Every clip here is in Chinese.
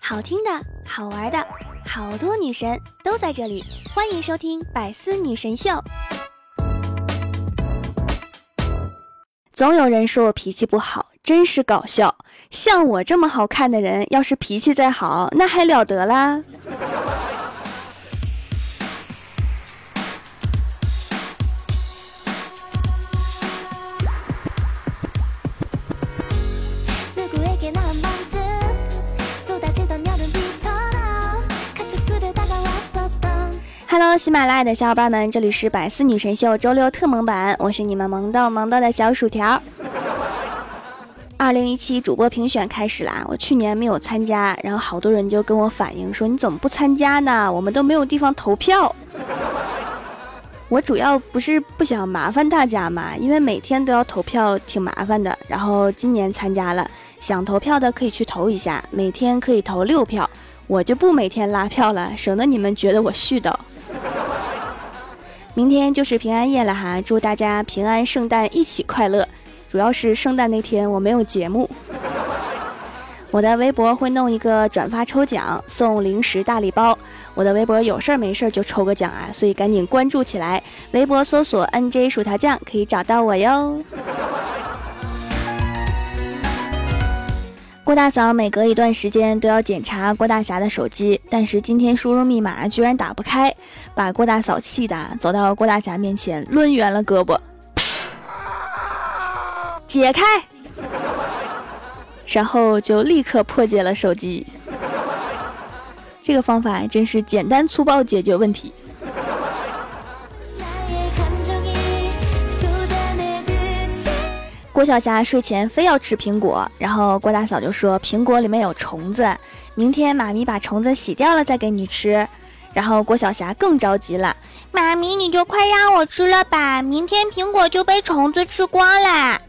好听的，好玩的，好多女神都在这里，欢迎收听《百思女神秀》。总有人说我脾气不好，真是搞笑。像我这么好看的人，要是脾气再好，那还了得啦！Hello，喜马拉雅的小伙伴们，这里是百思女神秀周六特萌版，我是你们萌豆萌豆的小薯条。二零一七主播评选开始啦，我去年没有参加，然后好多人就跟我反映说你怎么不参加呢？我们都没有地方投票。我主要不是不想麻烦大家嘛，因为每天都要投票挺麻烦的。然后今年参加了，想投票的可以去投一下，每天可以投六票，我就不每天拉票了，省得你们觉得我絮叨。明天就是平安夜了哈，祝大家平安圣诞一起快乐。主要是圣诞那天我没有节目，我的微博会弄一个转发抽奖，送零食大礼包。我的微博有事儿没事儿就抽个奖啊，所以赶紧关注起来，微博搜索 NJ 薯条酱可以找到我哟。郭大嫂每隔一段时间都要检查郭大侠的手机，但是今天输入密码居然打不开，把郭大嫂气的走到郭大侠面前抡圆了胳膊，解开，然后就立刻破解了手机。这个方法真是简单粗暴解决问题。郭晓霞睡前非要吃苹果，然后郭大嫂就说苹果里面有虫子，明天妈咪把虫子洗掉了再给你吃。然后郭晓霞更着急了，妈咪你就快让我吃了吧，明天苹果就被虫子吃光啦。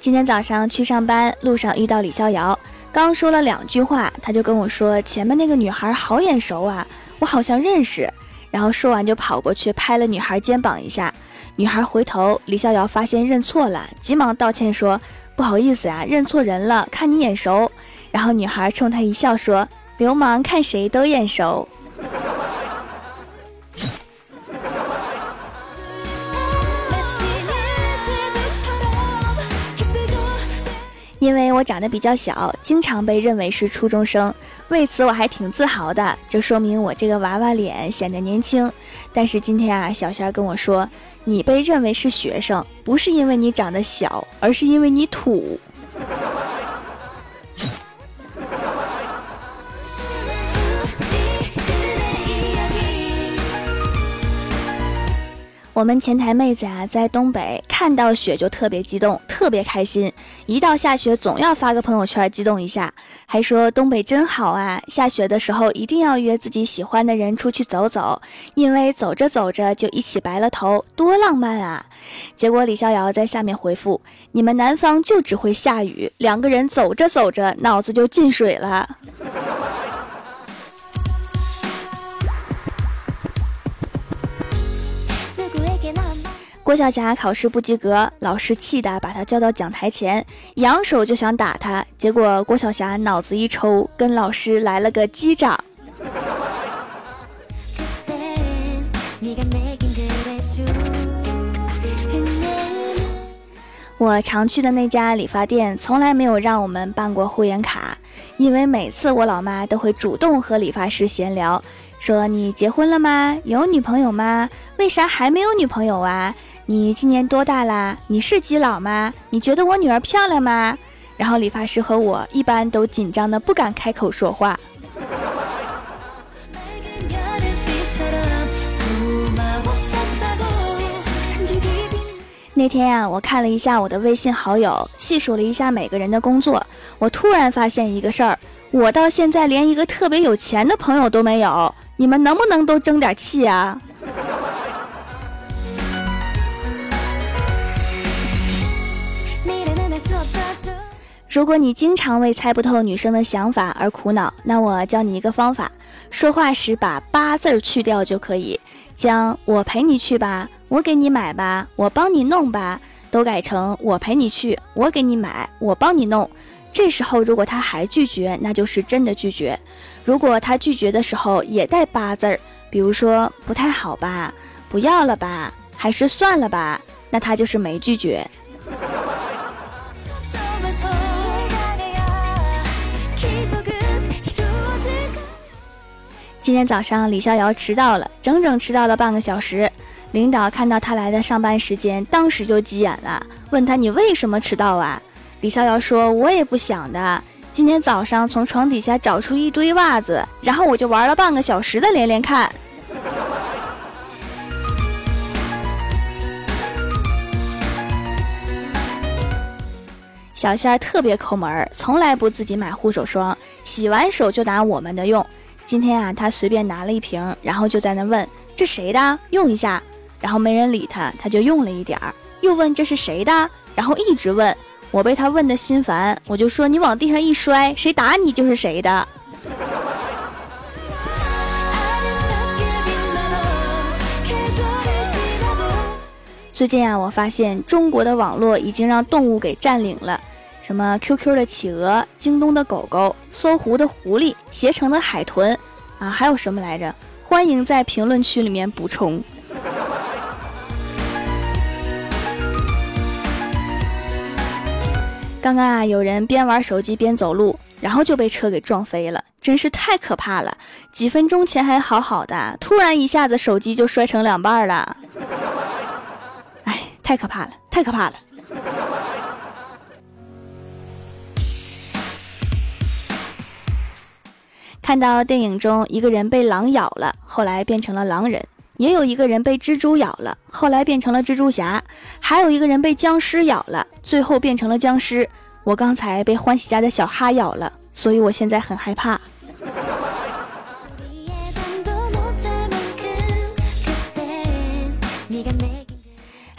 今天早上去上班路上遇到李逍遥。刚说了两句话，他就跟我说：“前面那个女孩好眼熟啊，我好像认识。”然后说完就跑过去拍了女孩肩膀一下。女孩回头，李逍遥发现认错了，急忙道歉说：“不好意思啊，认错人了，看你眼熟。”然后女孩冲他一笑说：“流氓看谁都眼熟。”我长得比较小，经常被认为是初中生，为此我还挺自豪的，就说明我这个娃娃脸显得年轻。但是今天啊，小仙儿跟我说，你被认为是学生，不是因为你长得小，而是因为你土。我们前台妹子啊，在东北看到雪就特别激动，特别开心。一到下雪，总要发个朋友圈激动一下，还说东北真好啊！下雪的时候一定要约自己喜欢的人出去走走，因为走着走着就一起白了头，多浪漫啊！结果李逍遥在下面回复：“你们南方就只会下雨，两个人走着走着脑子就进水了。”郭晓霞考试不及格，老师气得把她叫到讲台前，扬手就想打她。结果郭晓霞脑子一抽，跟老师来了个击掌。我常去的那家理发店从来没有让我们办过会员卡，因为每次我老妈都会主动和理发师闲聊，说你结婚了吗？有女朋友吗？为啥还没有女朋友啊？你今年多大啦？你是基佬吗？你觉得我女儿漂亮吗？然后理发师和我一般都紧张的不敢开口说话。那天呀，我看了一下我的微信好友，细数了一下每个人的工作，我突然发现一个事儿：我到现在连一个特别有钱的朋友都没有。你们能不能都争点气啊？如果你经常为猜不透女生的想法而苦恼，那我教你一个方法：说话时把“八”字儿去掉就可以，将“我陪你去吧”“我给你买吧”“我帮你弄吧”都改成“我陪你去，我给你买，我帮你弄”。这时候如果他还拒绝，那就是真的拒绝；如果他拒绝的时候也带“八”字儿，比如说“不太好吧”“不要了吧”“还是算了吧”，那他就是没拒绝。今天早上，李逍遥迟到了，整整迟到了半个小时。领导看到他来的上班时间，当时就急眼了，问他：“你为什么迟到啊？”李逍遥说：“我也不想的。今天早上从床底下找出一堆袜子，然后我就玩了半个小时的连连看。”小仙儿特别抠门儿，从来不自己买护手霜，洗完手就拿我们的用。今天啊，他随便拿了一瓶，然后就在那问：“这谁的？用一下。”然后没人理他，他就用了一点儿，又问：“这是谁的？”然后一直问。我被他问的心烦，我就说：“你往地上一摔，谁打你就是谁的。”最近啊，我发现中国的网络已经让动物给占领了。什么 QQ 的企鹅、京东的狗狗、搜狐的狐狸、携程的海豚，啊，还有什么来着？欢迎在评论区里面补充。刚刚啊，有人边玩手机边走路，然后就被车给撞飞了，真是太可怕了。几分钟前还好好的，突然一下子手机就摔成两半了。哎，太可怕了，太可怕了。看到电影中一个人被狼咬了，后来变成了狼人；也有一个人被蜘蛛咬了，后来变成了蜘蛛侠；还有一个人被僵尸咬了，最后变成了僵尸。我刚才被欢喜家的小哈咬了，所以我现在很害怕。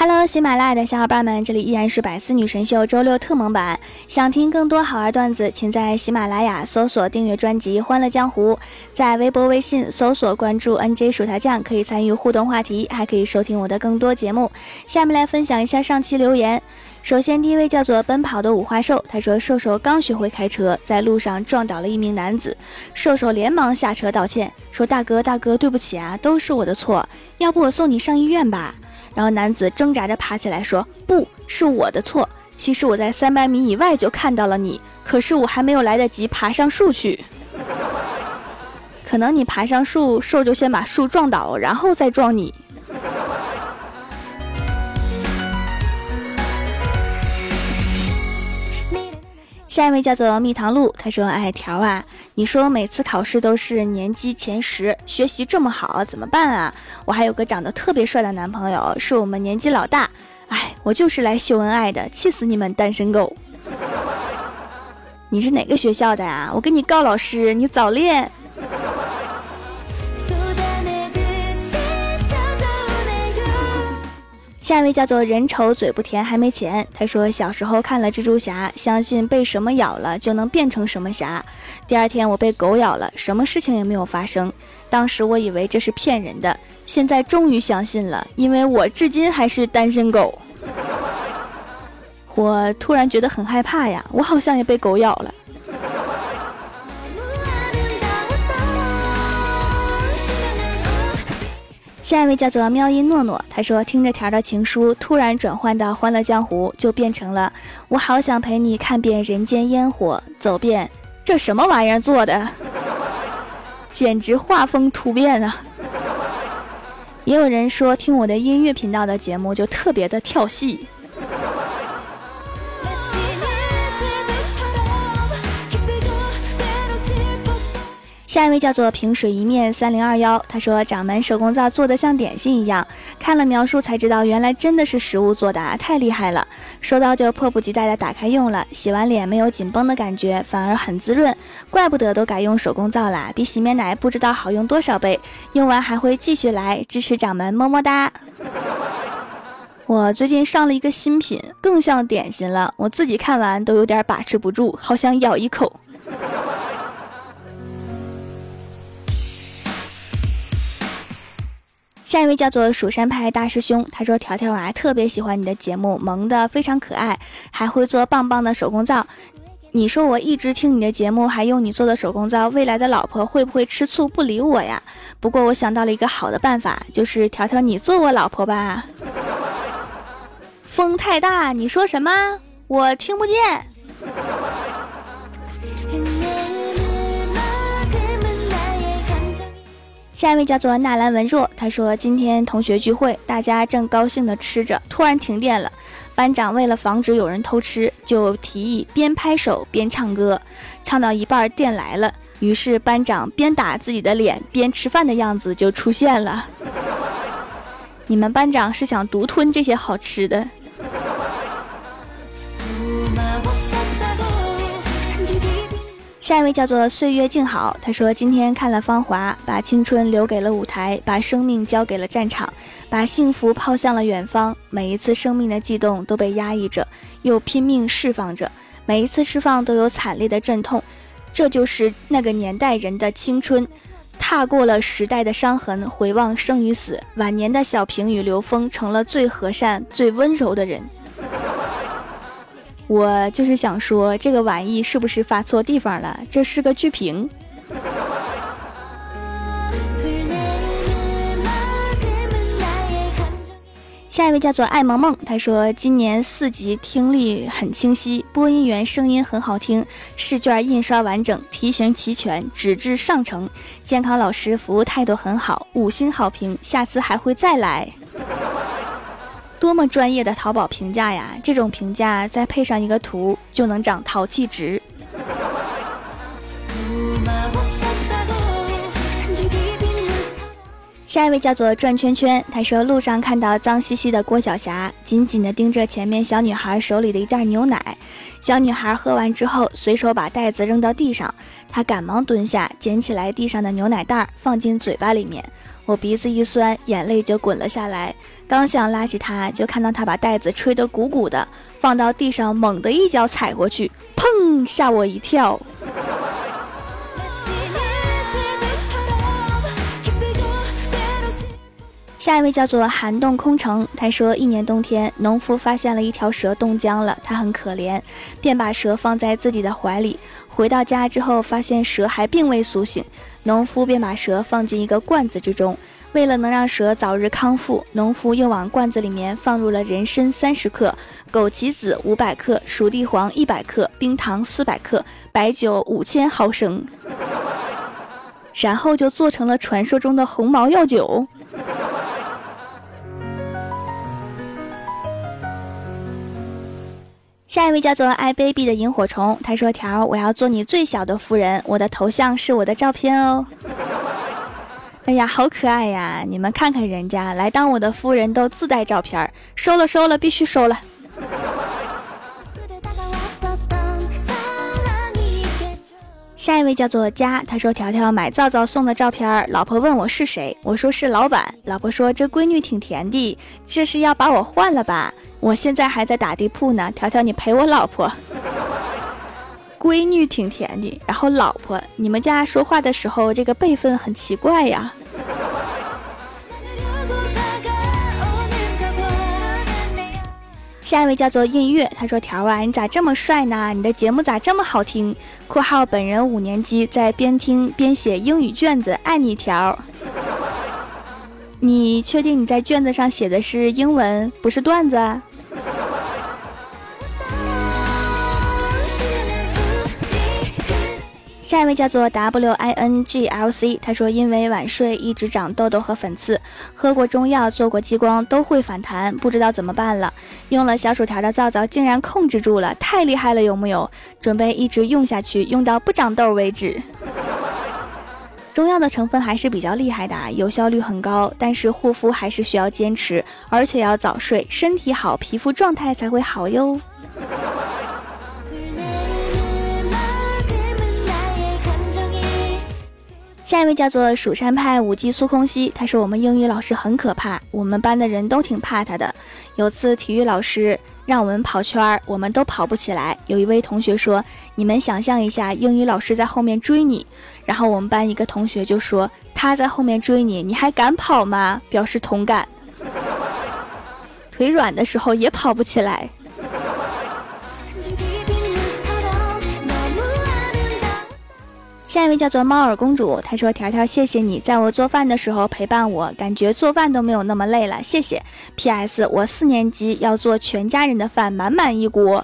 Hello，喜马拉雅的小伙伴们，这里依然是百思女神秀周六特蒙版。想听更多好玩段子，请在喜马拉雅搜索订阅专辑《欢乐江湖》，在微博、微信搜索关注 NJ 薯条酱，可以参与互动话题，还可以收听我的更多节目。下面来分享一下上期留言。首先，第一位叫做奔跑的五花兽，他说：“瘦瘦刚学会开车，在路上撞倒了一名男子，瘦瘦连忙下车道歉，说：大哥，大哥，对不起啊，都是我的错，要不我送你上医院吧。”然后男子挣扎着爬起来说：“不是我的错，其实我在三百米以外就看到了你，可是我还没有来得及爬上树去。可能你爬上树，兽就先把树撞倒，然后再撞你。” 下一位叫做蜜糖露，他说：“哎，条啊，你说每次考试都是年级前十，学习这么好，怎么办啊？我还有个长得特别帅的男朋友，是我们年级老大。哎，我就是来秀恩爱的，气死你们单身狗！你是哪个学校的呀？我跟你告老师，你早恋。”下一位叫做人丑嘴不甜还没钱。他说小时候看了蜘蛛侠，相信被什么咬了就能变成什么侠。第二天我被狗咬了，什么事情也没有发生。当时我以为这是骗人的，现在终于相信了，因为我至今还是单身狗。我突然觉得很害怕呀，我好像也被狗咬了。下一位叫做喵音诺诺，他说听着条的情书，突然转换到欢乐江湖，就变成了我好想陪你看遍人间烟火，走遍这什么玩意儿做的，简直画风突变啊！也有人说听我的音乐频道的节目就特别的跳戏。下一位叫做平水一面三零二幺，他说掌门手工皂做的像点心一样，看了描述才知道原来真的是食物做的，啊，太厉害了！收到就迫不及待的打开用了，洗完脸没有紧绷的感觉，反而很滋润，怪不得都改用手工皂啦，比洗面奶不知道好用多少倍，用完还会继续来支持掌门，么么哒！我最近上了一个新品，更像点心了。我自己看完都有点把持不住，好想咬一口。下一位叫做蜀山派大师兄，他说：“条条啊，特别喜欢你的节目，萌的非常可爱，还会做棒棒的手工皂。你说我一直听你的节目，还用你做的手工皂，未来的老婆会不会吃醋不理我呀？不过我想到了一个好的办法，就是条条你做我老婆吧。”风太大，你说什么？我听不见。下一位叫做纳兰文若，他说今天同学聚会，大家正高兴的吃着，突然停电了。班长为了防止有人偷吃，就提议边拍手边唱歌，唱到一半电来了，于是班长边打自己的脸边吃饭的样子就出现了。你们班长是想独吞这些好吃的？下一位叫做岁月静好，他说今天看了《芳华》，把青春留给了舞台，把生命交给了战场，把幸福抛向了远方。每一次生命的悸动都被压抑着，又拼命释放着，每一次释放都有惨烈的阵痛。这就是那个年代人的青春，踏过了时代的伤痕，回望生与死。晚年的小平与刘峰成了最和善、最温柔的人。我就是想说，这个玩意是不是发错地方了？这是个剧评。下一位叫做爱萌萌，他说今年四级听力很清晰，播音员声音很好听，试卷印刷完整，题型齐全，纸质上乘，监考老师服务态度很好，五星好评，下次还会再来。多么专业的淘宝评价呀！这种评价再配上一个图，就能涨淘气值。下一位叫做转圈圈，他说路上看到脏兮兮的郭晓霞，紧紧地盯着前面小女孩手里的一袋牛奶。小女孩喝完之后，随手把袋子扔到地上，她赶忙蹲下捡起来地上的牛奶袋，放进嘴巴里面。我鼻子一酸，眼泪就滚了下来。刚想拉起他，就看到他把袋子吹得鼓鼓的，放到地上，猛地一脚踩过去，砰！吓我一跳。下一位叫做寒冻空城，他说一年冬天，农夫发现了一条蛇冻僵了，他很可怜，便把蛇放在自己的怀里。回到家之后，发现蛇还并未苏醒，农夫便把蛇放进一个罐子之中。为了能让蛇早日康复，农夫又往罐子里面放入了人参三十克、枸杞子五百克、熟地黄一百克、冰糖四百克、白酒五千毫升，然后就做成了传说中的红毛药酒。下一位叫做爱 baby 的萤火虫，他说：“条，我要做你最小的夫人，我的头像是我的照片哦。”哎呀，好可爱呀！你们看看人家来当我的夫人都自带照片，收了收了，必须收了。下一位叫做佳，他说：“条条买皂皂送的照片，老婆问我是谁，我说是老板，老婆说这闺女挺甜的，这是要把我换了吧？”我现在还在打地铺呢，条条你陪我老婆。闺女挺甜的，然后老婆，你们家说话的时候这个辈分很奇怪呀。下一位叫做音乐，他说条啊，你咋这么帅呢？你的节目咋这么好听？（括号本人五年级，在边听边写英语卷子，爱你条。）你确定你在卷子上写的是英文，不是段子？下一位叫做 W I N G L C，他说因为晚睡一直长痘痘和粉刺，喝过中药做过激光都会反弹，不知道怎么办了。用了小薯条的皂皂竟然控制住了，太厉害了，有木有？准备一直用下去，用到不长痘为止。中药的成分还是比较厉害的啊，有效率很高，但是护肤还是需要坚持，而且要早睡，身体好，皮肤状态才会好哟。下一位叫做蜀山派舞姬苏空兮，他说我们英语老师很可怕，我们班的人都挺怕他的。有次体育老师让我们跑圈儿，我们都跑不起来。有一位同学说：“你们想象一下，英语老师在后面追你。”然后我们班一个同学就说：“他在后面追你，你还敢跑吗？”表示同感。腿软的时候也跑不起来。下一位叫做猫耳公主，她说：“条条，谢谢你在我做饭的时候陪伴我，感觉做饭都没有那么累了，谢谢。P.S. 我四年级要做全家人的饭，满满一锅。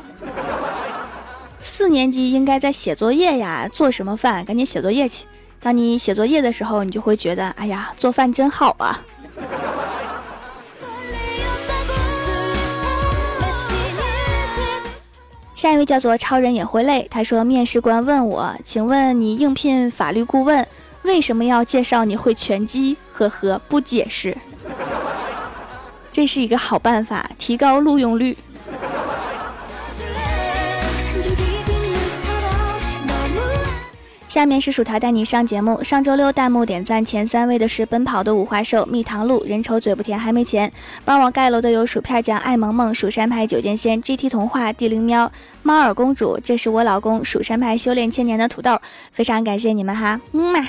四年级应该在写作业呀，做什么饭？赶紧写作业去。当你写作业的时候，你就会觉得，哎呀，做饭真好啊。”下一位叫做超人也会累，他说面试官问我，请问你应聘法律顾问，为什么要介绍你会拳击？呵呵，不解释。这是一个好办法，提高录用率。下面是薯条带你上节目。上周六弹幕点赞前三位的是奔跑的五花兽、蜜糖露、人丑嘴不甜还没钱。帮我盖楼的有薯片酱、爱萌萌、蜀山派九剑仙、GT 童话、地灵喵、猫耳公主。这是我老公蜀山派修炼千年的土豆，非常感谢你们哈，嗯嘛。